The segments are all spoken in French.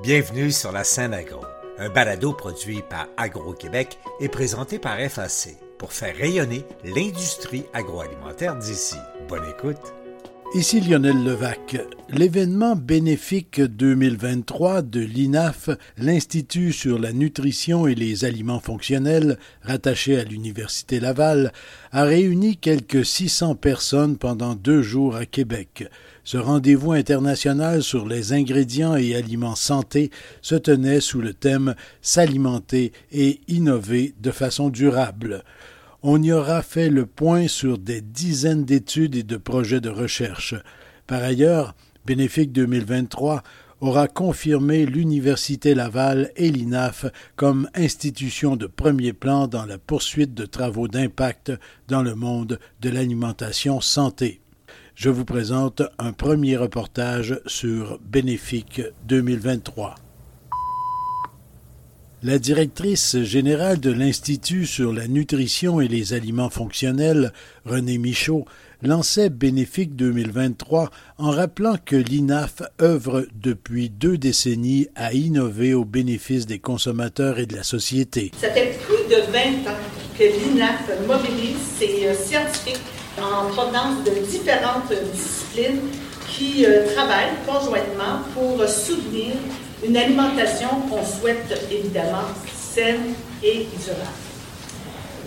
Bienvenue sur la scène agro, un balado produit par Agro-Québec et présenté par FAC pour faire rayonner l'industrie agroalimentaire d'ici. Bonne écoute. Ici Lionel Levac. L'événement bénéfique 2023 de l'INAF, l'Institut sur la nutrition et les aliments fonctionnels, rattaché à l'Université Laval, a réuni quelques 600 personnes pendant deux jours à Québec. Ce rendez-vous international sur les ingrédients et aliments santé se tenait sous le thème S'alimenter et innover de façon durable on y aura fait le point sur des dizaines d'études et de projets de recherche. Par ailleurs, Bénéfique 2023 aura confirmé l'Université Laval et l'INAF comme institutions de premier plan dans la poursuite de travaux d'impact dans le monde de l'alimentation santé. Je vous présente un premier reportage sur Bénéfique 2023. La directrice générale de l'Institut sur la nutrition et les aliments fonctionnels, René Michaud, lançait Bénéfique 2023 en rappelant que l'INAF œuvre depuis deux décennies à innover au bénéfice des consommateurs et de la société. Ça fait plus de 20 ans que l'INAF mobilise ses euh, scientifiques en provenance de différentes disciplines qui euh, travaillent conjointement pour soutenir une alimentation qu'on souhaite évidemment saine et durable.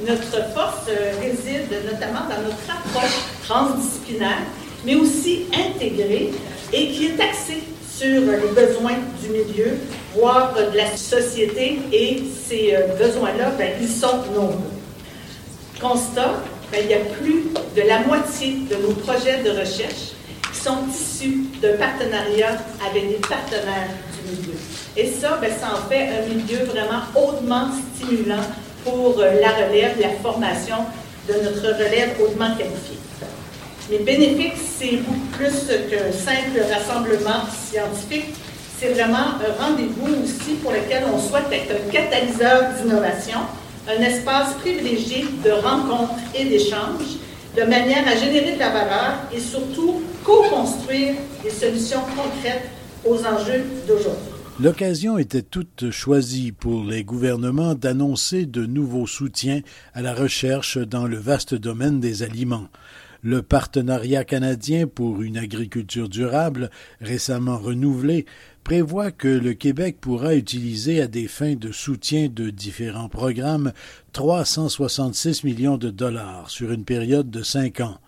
Notre force euh, réside notamment dans notre approche transdisciplinaire, mais aussi intégrée et qui est axée sur les besoins du milieu, voire de la société, et ces euh, besoins-là, ben, ils sont nombreux. Constat, ben, il y a plus de la moitié de nos projets de recherche qui sont issus de partenariats avec des partenaires et ça, ben, ça en fait un milieu vraiment hautement stimulant pour euh, la relève, la formation de notre relève hautement qualifiée. Mais bénéfique, c'est beaucoup plus qu'un simple rassemblement scientifique. C'est vraiment un rendez-vous aussi pour lequel on souhaite être un catalyseur d'innovation, un espace privilégié de rencontres et d'échanges, de manière à générer de la valeur et surtout co-construire des solutions concrètes aux enjeux d'aujourd'hui. L'occasion était toute choisie pour les gouvernements d'annoncer de nouveaux soutiens à la recherche dans le vaste domaine des aliments. Le partenariat canadien pour une agriculture durable, récemment renouvelé, prévoit que le Québec pourra utiliser à des fins de soutien de différents programmes 366 millions de dollars sur une période de cinq ans.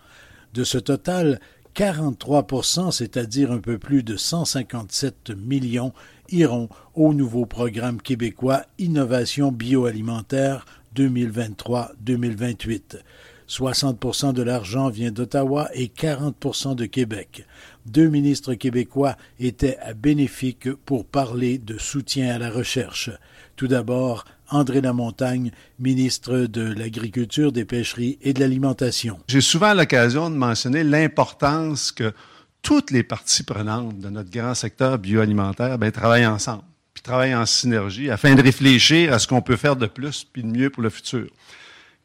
De ce total, 43% c'est-à-dire un peu plus de 157 millions, iront au nouveau programme québécois Innovation bioalimentaire 2023-2028. 60% de l'argent vient d'Ottawa et 40% de Québec. Deux ministres québécois étaient à Bénéfique pour parler de soutien à la recherche. Tout d'abord, André Lamontagne, ministre de l'Agriculture, des Pêcheries et de l'Alimentation. J'ai souvent l'occasion de mentionner l'importance que toutes les parties prenantes de notre grand secteur bioalimentaire ben, travaillent ensemble, puis travaillent en synergie afin de réfléchir à ce qu'on peut faire de plus puis de mieux pour le futur.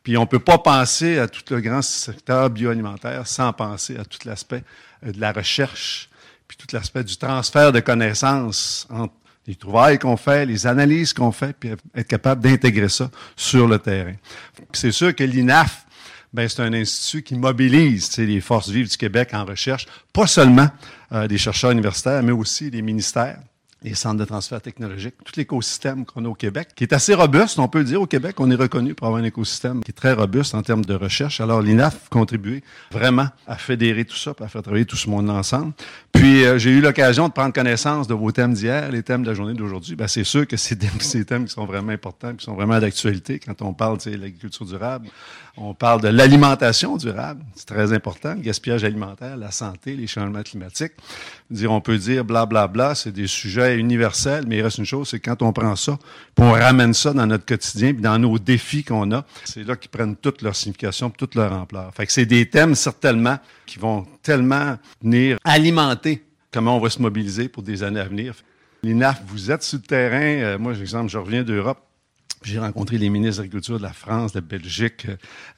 Puis on ne peut pas penser à tout le grand secteur bioalimentaire sans penser à tout l'aspect euh, de la recherche, puis tout l'aspect du transfert de connaissances entre les trouvailles qu'on fait, les analyses qu'on fait, puis être capable d'intégrer ça sur le terrain. C'est sûr que l'INAF, ben, c'est un institut qui mobilise les forces vives du Québec en recherche, pas seulement euh, des chercheurs universitaires, mais aussi des ministères les centres de transfert technologique, tout l'écosystème qu'on a au Québec, qui est assez robuste, on peut le dire. Au Québec, on est reconnu pour avoir un écosystème qui est très robuste en termes de recherche. Alors, l'INAF contribué vraiment à fédérer tout ça, à faire travailler tout ce monde ensemble. Puis, euh, j'ai eu l'occasion de prendre connaissance de vos thèmes d'hier, les thèmes de la journée d'aujourd'hui. Ben, c'est sûr que c'est des, thèmes qui sont vraiment importants, qui sont vraiment d'actualité quand on parle de l'agriculture durable. On parle de l'alimentation durable, c'est très important, le gaspillage alimentaire, la santé, les changements climatiques. On peut dire blablabla, bla, bla, c'est des sujets universel, mais il reste une chose, c'est quand on prend ça, puis on ramène ça dans notre quotidien, puis dans nos défis qu'on a, c'est là qu'ils prennent toute leur signification, toute leur ampleur. Fait que c'est des thèmes certainement qui vont tellement venir alimenter comment on va se mobiliser pour des années à venir. L'INAF, vous êtes sur le terrain. Euh, moi, par exemple, je reviens d'Europe. J'ai rencontré les ministres de l'Agriculture de la France, de la Belgique,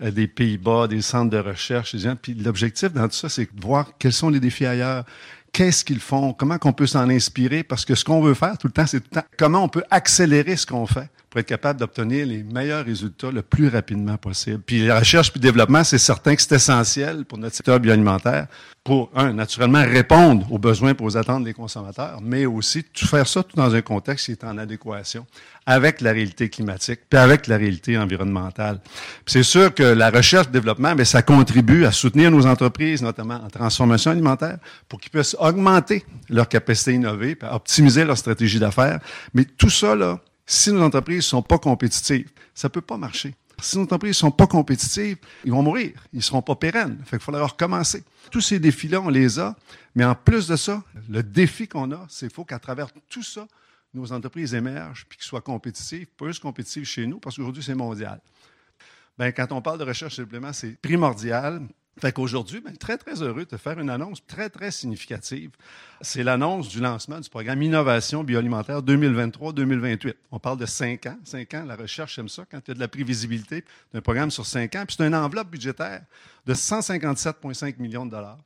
euh, des Pays-Bas, des centres de recherche. Puis l'objectif dans tout ça, c'est de voir quels sont les défis ailleurs, qu'est-ce qu'ils font, comment qu'on peut s'en inspirer, parce que ce qu'on veut faire tout le temps, c'est comment on peut accélérer ce qu'on fait pour être capable d'obtenir les meilleurs résultats le plus rapidement possible. Puis la recherche puis le développement, c'est certain que c'est essentiel pour notre secteur bioalimentaire pour, un, naturellement répondre aux besoins et aux attentes des consommateurs, mais aussi tout faire ça tout dans un contexte qui est en adéquation avec la réalité climatique puis avec la réalité environnementale. C'est sûr que la recherche et développement, mais ça contribue à soutenir nos entreprises, notamment en transformation alimentaire, pour qu'ils puissent augmenter leur capacité à innover, à optimiser leur stratégie d'affaires. Mais tout ça, là, si nos entreprises ne sont pas compétitives, ça ne peut pas marcher. Si nos entreprises ne sont pas compétitives, ils vont mourir. Ils ne seront pas pérennes. Fait qu'il faut leur recommencer. Tous ces défis-là, on les a. Mais en plus de ça, le défi qu'on a, c'est qu'il faut qu'à travers tout ça, nos entreprises émergent puis qu'elles soient compétitives, juste compétitives chez nous, parce qu'aujourd'hui, c'est mondial. Bien, quand on parle de recherche et développement, c'est primordial. Fait qu'aujourd'hui, ben, très, très heureux de faire une annonce très, très significative. C'est l'annonce du lancement du programme Innovation bioalimentaire 2023-2028. On parle de cinq ans. Cinq ans, la recherche aime ça, quand il y a de la prévisibilité d'un programme sur cinq ans. Puis c'est une enveloppe budgétaire de 157,5 millions de dollars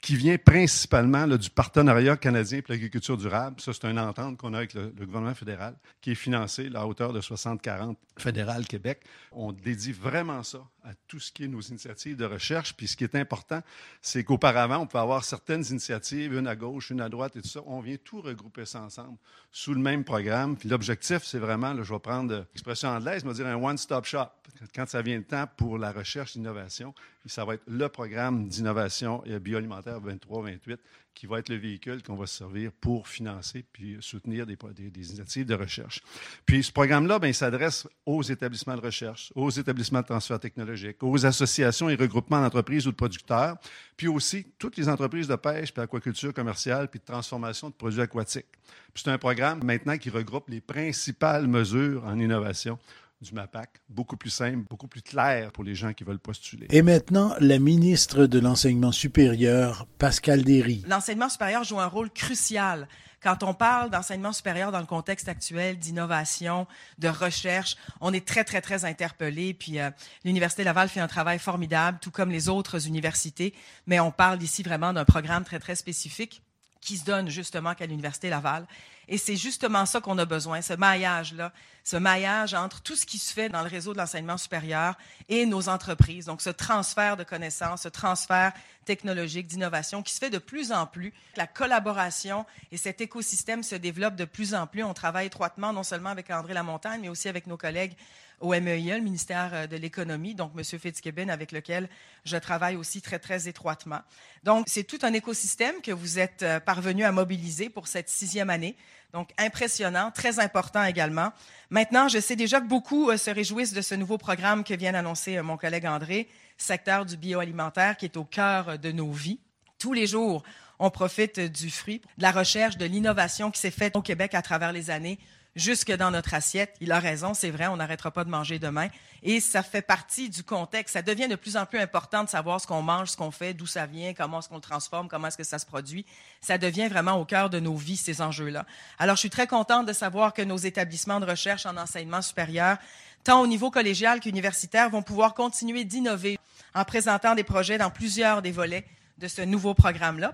qui vient principalement du partenariat canadien pour l'agriculture durable. Ça, c'est une entente qu'on a avec le, gouvernement fédéral qui est financé à hauteur de 60-40 fédéral Québec. On dédie vraiment ça à tout ce qui est nos initiatives de recherche. Puis ce qui est important, c'est qu'auparavant, on peut avoir certaines initiatives, une à gauche, une à droite et tout ça. On vient tout regrouper ça ensemble sous le même programme. Puis l'objectif, c'est vraiment, je vais prendre l'expression anglaise, je vais dire un one-stop shop. Quand ça vient le temps pour la recherche et l'innovation, ça va être le programme d'innovation bioalimentaire 23-28 qui va être le véhicule qu'on va se servir pour financer puis soutenir des, initiatives de recherche. Puis ce programme-là, ben, s'adresse aux établissements de recherche, aux établissements de transfert technologique, aux associations et regroupements d'entreprises ou de producteurs, puis aussi toutes les entreprises de pêche, puis aquaculture commerciale, puis de transformation de produits aquatiques. C'est un programme maintenant qui regroupe les principales mesures en innovation du MAPAC, beaucoup plus simple, beaucoup plus clair pour les gens qui veulent postuler. Et maintenant, la ministre de l'Enseignement supérieur, Pascal Derry. L'enseignement supérieur joue un rôle crucial quand on parle d'enseignement supérieur dans le contexte actuel, d'innovation, de recherche, on est très, très, très interpellé. Puis euh, l'Université Laval fait un travail formidable, tout comme les autres universités, mais on parle ici vraiment d'un programme très, très spécifique qui se donne justement qu'à l'Université Laval. Et c'est justement ça qu'on a besoin, ce maillage-là, ce maillage entre tout ce qui se fait dans le réseau de l'enseignement supérieur et nos entreprises. Donc, ce transfert de connaissances, ce transfert technologique, d'innovation qui se fait de plus en plus. La collaboration et cet écosystème se développent de plus en plus. On travaille étroitement non seulement avec André Lamontagne, mais aussi avec nos collègues au MEIE, le ministère euh, de l'Économie, donc M. Fitzgibbon, avec lequel je travaille aussi très, très étroitement. Donc, c'est tout un écosystème que vous êtes euh, parvenu à mobiliser pour cette sixième année. Donc, impressionnant, très important également. Maintenant, je sais déjà que beaucoup euh, se réjouissent de ce nouveau programme que vient d'annoncer mon collègue André, secteur du bioalimentaire, qui est au cœur de nos vies. Tous les jours, on profite du fruit, de la recherche, de l'innovation qui s'est faite au Québec à travers les années jusque dans notre assiette. Il a raison, c'est vrai, on n'arrêtera pas de manger demain. Et ça fait partie du contexte. Ça devient de plus en plus important de savoir ce qu'on mange, ce qu'on fait, d'où ça vient, comment est-ce qu'on le transforme, comment est-ce que ça se produit. Ça devient vraiment au cœur de nos vies, ces enjeux-là. Alors, je suis très contente de savoir que nos établissements de recherche en enseignement supérieur, tant au niveau collégial qu'universitaire, vont pouvoir continuer d'innover en présentant des projets dans plusieurs des volets de ce nouveau programme-là.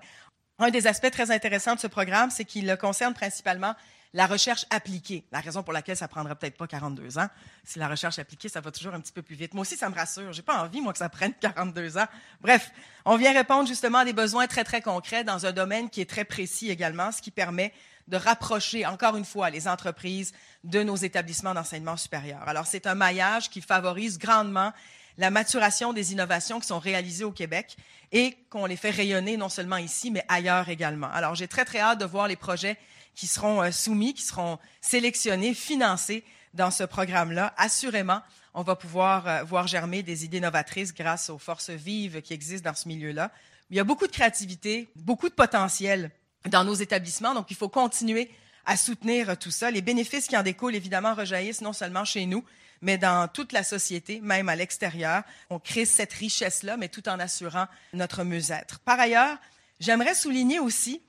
Un des aspects très intéressants de ce programme, c'est qu'il concerne principalement la recherche appliquée, la raison pour laquelle ça prendra peut-être pas 42 ans, si la recherche appliquée, ça va toujours un petit peu plus vite. Moi aussi, ça me rassure. J'ai pas envie, moi, que ça prenne 42 ans. Bref, on vient répondre justement à des besoins très, très concrets dans un domaine qui est très précis également, ce qui permet de rapprocher, encore une fois, les entreprises de nos établissements d'enseignement supérieur. Alors, c'est un maillage qui favorise grandement la maturation des innovations qui sont réalisées au Québec et qu'on les fait rayonner non seulement ici, mais ailleurs également. Alors, j'ai très, très hâte de voir les projets qui seront euh, soumis, qui seront sélectionnés, financés dans ce programme-là. Assurément, on va pouvoir euh, voir germer des idées novatrices grâce aux forces vives qui existent dans ce milieu-là. Il y a beaucoup de créativité, beaucoup de potentiel dans nos établissements, donc il faut continuer à soutenir tout ça. Les bénéfices qui en découlent, évidemment, rejaillissent non seulement chez nous, mais dans toute la société, même à l'extérieur. On crée cette richesse-là, mais tout en assurant notre mieux-être. Par ailleurs, j'aimerais souligner aussi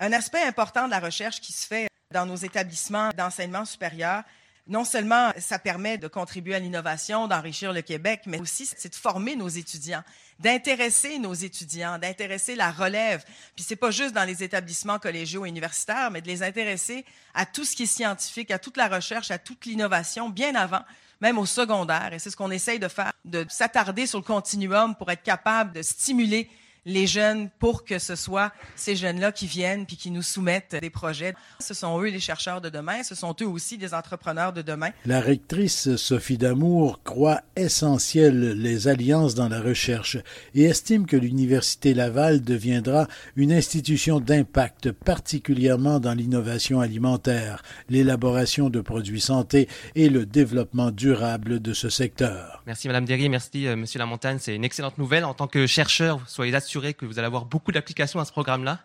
un aspect important de la recherche qui se fait dans nos établissements d'enseignement supérieur, non seulement ça permet de contribuer à l'innovation, d'enrichir le Québec, mais aussi c'est de former nos étudiants, d'intéresser nos étudiants, d'intéresser la relève. Puis c'est pas juste dans les établissements collégiaux et universitaires, mais de les intéresser à tout ce qui est scientifique, à toute la recherche, à toute l'innovation bien avant même au secondaire. Et c'est ce qu'on essaye de faire, de s'attarder sur le continuum pour être capable de stimuler les jeunes pour que ce soit ces jeunes-là qui viennent puis qui nous soumettent des projets. Ce sont eux les chercheurs de demain, ce sont eux aussi des entrepreneurs de demain. La rectrice Sophie Damour croit essentielles les alliances dans la recherche et estime que l'Université Laval deviendra une institution d'impact, particulièrement dans l'innovation alimentaire, l'élaboration de produits santé et le développement durable de ce secteur. Merci Madame Derry, merci euh, Monsieur Lamontagne. C'est une excellente nouvelle. En tant que chercheur, soyez assurés que vous allez avoir beaucoup d'applications à ce programme-là.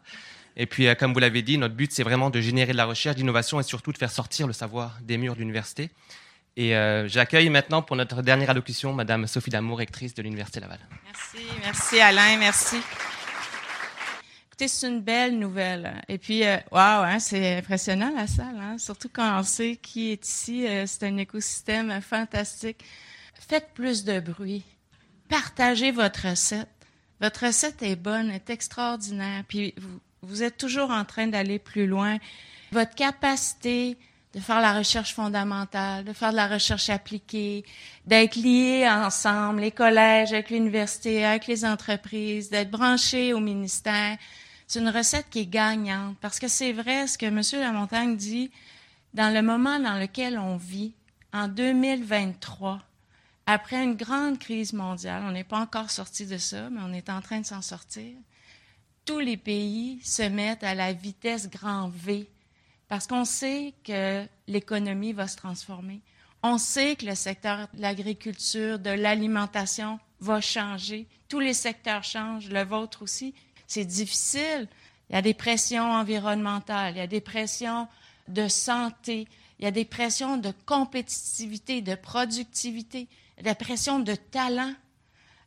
Et puis, euh, comme vous l'avez dit, notre but, c'est vraiment de générer de la recherche, d'innovation et surtout de faire sortir le savoir des murs de l'université. Et euh, j'accueille maintenant pour notre dernière allocution Madame Sophie Damour, rectrice de l'Université Laval. Merci, merci Alain, merci. Écoutez, c'est une belle nouvelle. Et puis, waouh, hein, c'est impressionnant la salle, hein? surtout quand on sait qui est ici. c'est un écosystème fantastique. Faites plus de bruit. Partagez votre recette. Votre recette est bonne, est extraordinaire. Puis vous, êtes toujours en train d'aller plus loin. Votre capacité de faire la recherche fondamentale, de faire de la recherche appliquée, d'être liés ensemble, les collèges avec l'université, avec les entreprises, d'être branchés au ministère. C'est une recette qui est gagnante parce que c'est vrai ce que M. Lamontagne dit dans le moment dans lequel on vit, en 2023, après une grande crise mondiale, on n'est pas encore sorti de ça, mais on est en train de s'en sortir, tous les pays se mettent à la vitesse grand V parce qu'on sait que l'économie va se transformer. On sait que le secteur de l'agriculture, de l'alimentation va changer. Tous les secteurs changent, le vôtre aussi. C'est difficile. Il y a des pressions environnementales, il y a des pressions de santé, il y a des pressions de compétitivité, de productivité la pression de talent.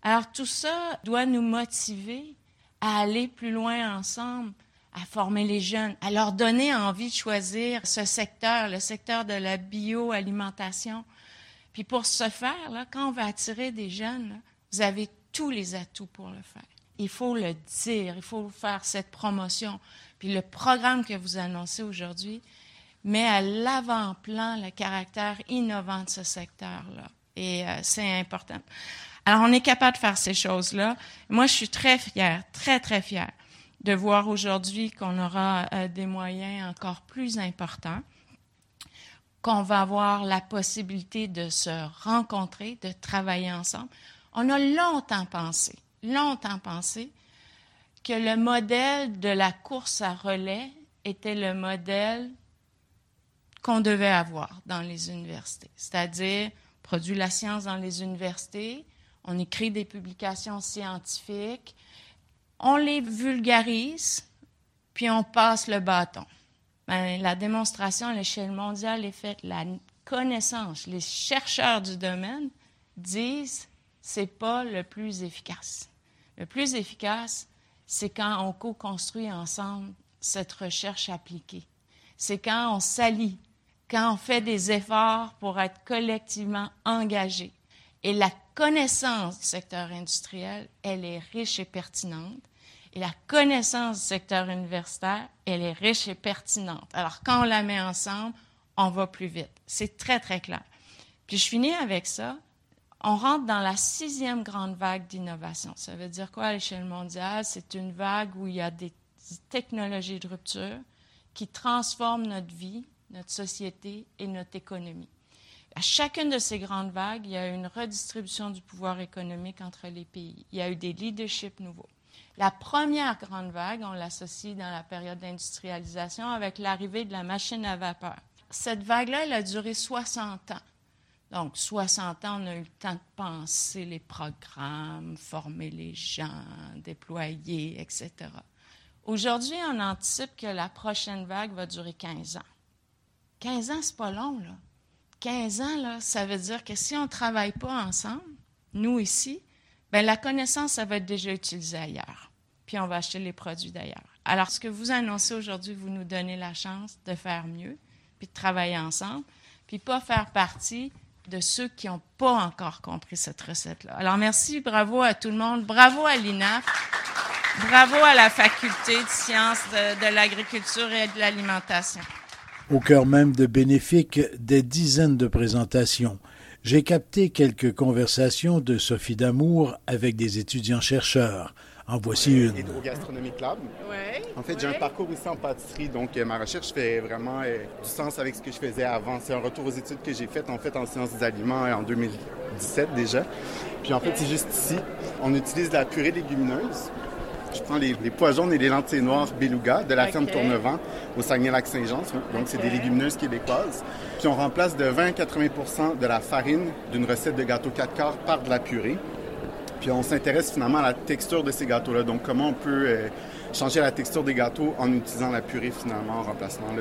Alors tout ça doit nous motiver à aller plus loin ensemble, à former les jeunes, à leur donner envie de choisir ce secteur, le secteur de la bioalimentation. Puis pour ce faire, là, quand on va attirer des jeunes, vous avez tous les atouts pour le faire. Il faut le dire, il faut faire cette promotion. Puis le programme que vous annoncez aujourd'hui met à l'avant-plan le caractère innovant de ce secteur-là. Et euh, c'est important. Alors, on est capable de faire ces choses-là. Moi, je suis très fière, très, très fière de voir aujourd'hui qu'on aura euh, des moyens encore plus importants, qu'on va avoir la possibilité de se rencontrer, de travailler ensemble. On a longtemps pensé, longtemps pensé que le modèle de la course à relais était le modèle qu'on devait avoir dans les universités, c'est-à-dire produit la science dans les universités, on écrit des publications scientifiques, on les vulgarise, puis on passe le bâton. Ben, la démonstration à l'échelle mondiale est faite. La connaissance, les chercheurs du domaine disent c'est pas le plus efficace. Le plus efficace, c'est quand on co-construit ensemble cette recherche appliquée. C'est quand on s'allie quand on fait des efforts pour être collectivement engagés. Et la connaissance du secteur industriel, elle est riche et pertinente. Et la connaissance du secteur universitaire, elle est riche et pertinente. Alors, quand on la met ensemble, on va plus vite. C'est très, très clair. Puis je finis avec ça. On rentre dans la sixième grande vague d'innovation. Ça veut dire quoi à l'échelle mondiale? C'est une vague où il y a des technologies de rupture qui transforment notre vie, notre société et notre économie. À chacune de ces grandes vagues, il y a une redistribution du pouvoir économique entre les pays. Il y a eu des leaderships nouveaux. La première grande vague, on l'associe dans la période d'industrialisation avec l'arrivée de la machine à vapeur. Cette vague-là, elle a duré 60 ans. Donc, 60 ans, on a eu le temps de penser les programmes, former les gens, déployer, etc. Aujourd'hui, on anticipe que la prochaine vague va durer 15 ans. 15 ans, c'est pas long, là. 15 ans, là, ça veut dire que si on ne travaille pas ensemble, nous ici, ben la connaissance, ça va être déjà utilisée ailleurs. Puis on va acheter les produits d'ailleurs. Alors, ce que vous annoncez aujourd'hui, vous nous donnez la chance de faire mieux, puis de travailler ensemble. puis pas faire partie de ceux qui n'ont pas encore compris cette recette-là. Alors merci, bravo à tout le monde, bravo à l'INAF, bravo à la faculté de sciences de, de l'agriculture et de l'alimentation. Au cœur même de Bénéfique, des dizaines de présentations. J'ai capté quelques conversations de Sophie Damour avec des étudiants-chercheurs. En voici une. Hydrogastronomie Club. En fait, j'ai un parcours aussi en pâtisserie, donc euh, ma recherche fait vraiment euh, du sens avec ce que je faisais avant. C'est un retour aux études que j'ai faites en fait en sciences des aliments euh, en 2017 déjà. Puis en fait, c'est juste ici, on utilise la purée légumineuse. Je prends les, pois jaunes et les lentilles noires beluga de la ferme Tournevent au Saguenay-Lac-Saint-Jean. Donc, c'est des légumineuses québécoises. Puis on remplace de 20 à 80% de la farine d'une recette de gâteau 4 quarts par de la purée. Puis on s'intéresse finalement à la texture de ces gâteaux-là. Donc comment on peut euh, changer la texture des gâteaux en utilisant la purée finalement en remplacement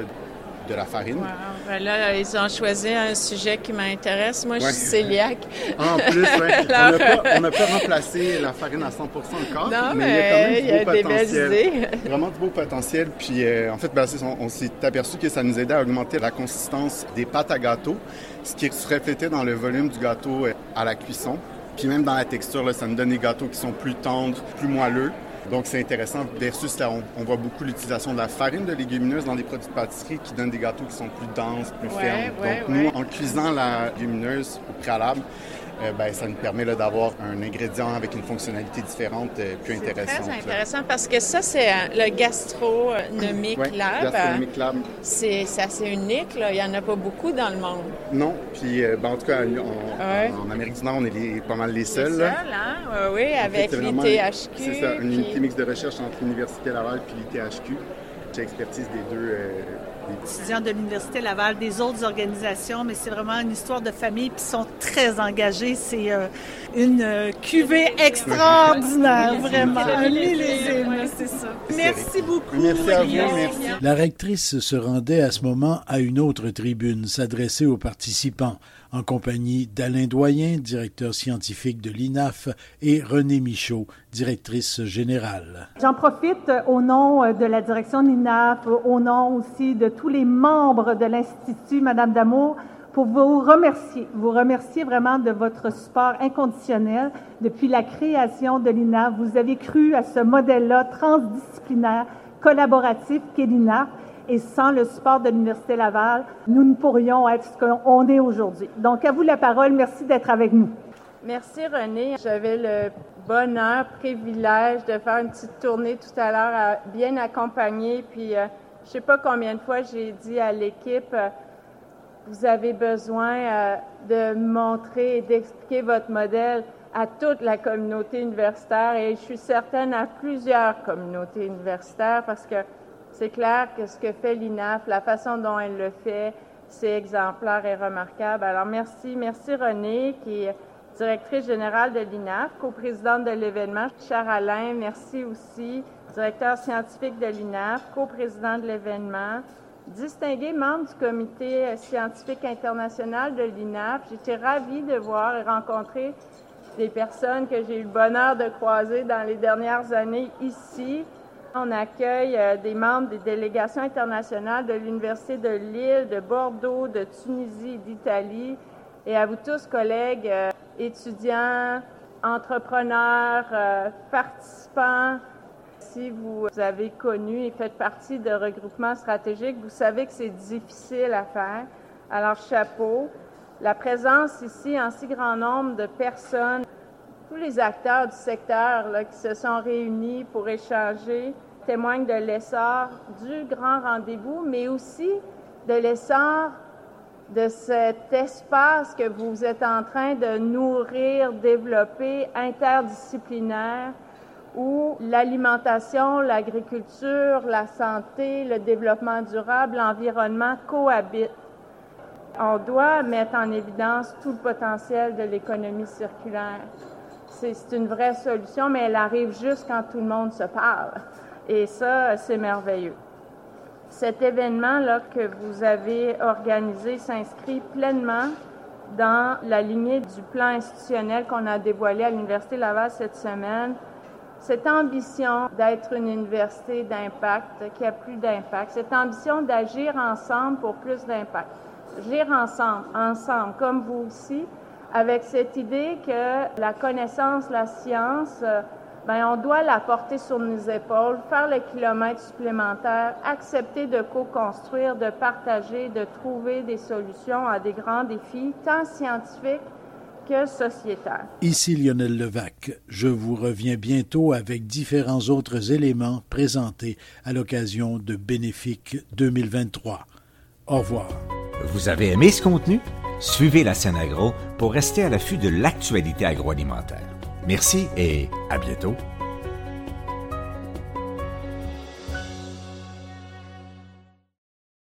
de la farine. Wow. Ben ils ont choisi un sujet qui m'intéresse. Moi, je suis cœliaque. en plus, on n'a pas, remplacé la farine à 100% encore, non, mais, il y a quand même du beau potentiel. Des idées. Vraiment du beau potentiel. Puis euh, en fait, ben, on, on s'est aperçu que ça nous aidait à augmenter la consistance des pâtes à gâteau, ce qui se reflétait dans le volume du gâteau euh, à la cuisson. Puis même dans la texture, là, ça nous donne des gâteaux qui sont plus tendres, plus moelleux. Donc c'est intéressant. Versus là, on, voit beaucoup l'utilisation de la farine de légumineuse dans des produits de pâtisserie qui donnent des gâteaux qui sont plus denses, plus fermes. Donc nous, en cuisant la légumineuse au préalable, euh, ben, ça nous permet d'avoir un ingrédient avec une fonctionnalité différente, euh, plus intéressante. C'est très intéressant parce que ça, c'est euh, le Gastronomic Lab. Gastronomic Lab. C'est assez unique. Là. Il n'y en a pas beaucoup dans le monde. Non. Puis, ben, en tout cas, en Amérique du Nord, on est pas mal les seuls. Les seuls, hein? oui, avec l'ITHQ. C'est ça, une unité mixte de recherche entre l'Université Laval et l'ITHQ. J'ai expertise des deux étudiants de l'Université Laval, des autres organisations, mais c'est vraiment une histoire de famille, puis ils sont très engagés. C'est euh, une euh, cuvée extraordinaire, vraiment. Un millésime, c'est ça. Merci beaucoup. Merci à vous. Merci. La rectrice se rendait à ce moment à une autre tribune, s'adresser aux participants en compagnie d'Alain Doyen, directeur scientifique de l'INAF, et René Michaud, directrice générale. J'en profite au nom de la direction de l'INAF, au nom aussi de tous les membres de l'Institut, Madame Damour, pour vous remercier, vous remercier vraiment de votre support inconditionnel depuis la création de l'INAF. Vous avez cru à ce modèle-là transdisciplinaire, collaboratif qu'est l'INAF et sans le support de l'Université Laval, nous ne pourrions être ce qu'on est aujourd'hui. Donc, à vous la parole. Merci d'être avec nous. Merci, René. J'avais le bonheur, privilège de faire une petite tournée tout à l'heure, bien accompagnée. Puis, euh, je sais pas combien de fois j'ai dit à l'équipe, euh, vous avez besoin euh, de montrer et d'expliquer votre modèle à toute la communauté universitaire et je suis certaine à plusieurs communautés universitaires parce que c'est clair que ce que fait l'INAF, la façon dont elle le fait, c'est exemplaire et remarquable. Alors merci, merci René, qui directrice générale de l'INAF, coprésidente de l'événement. Cher Alain, merci aussi, directeur scientifique de l'INAF, coprésident de l'événement. Distingué membre du comité scientifique international de l'INAF, j'étais ravie de voir et rencontrer des personnes que j'ai eu le bonheur de croiser dans les dernières années ici, on accueille euh, des membres des délégations internationales de l'Université de Lille, de Bordeaux, de Tunisie d'Italie. Et à vous tous, collègues, euh, étudiants, entrepreneurs, euh, participants, si vous avez connu et faites partie de regroupements stratégiques, vous savez que c'est difficile à faire. Alors, chapeau. La présence ici en si grand nombre de personnes tous les acteurs du secteur qui se sont réunis pour échanger témoignent de l'essor du grand rendez-vous, mais aussi de l'essor de cet espace que vous êtes en train de nourrir, développer, interdisciplinaire, où l'alimentation, l'agriculture, la santé, le développement durable, l'environnement cohabitent. On doit mettre en évidence tout le potentiel de l'économie circulaire c'est une vraie solution, mais elle arrive juste quand tout le monde se parle. Et ça, c'est merveilleux. Cet événement-là que vous avez organisé s'inscrit pleinement dans la lignée du plan institutionnel qu'on a dévoilé à l'Université Laval cette semaine. Cette ambition d'être une université d'impact, qui a plus d'impact, cette ambition d'agir ensemble pour plus d'impact. Gire ensemble, ensemble, comme vous aussi, avec cette idée que la connaissance, la science, ben, on doit la porter sur nos épaules, faire le kilomètre supplémentaire, accepter de co-construire, de partager, de trouver des solutions à des grands défis, tant scientifiques que sociétaires. Ici Lionel Levac. Je vous reviens bientôt avec différents autres éléments présentés à l'occasion de Bénéfique 2023. Au revoir. Vous avez aimé ce contenu? Suivez la scène agro pour rester à l'affût de l'actualité agroalimentaire. Merci et à bientôt.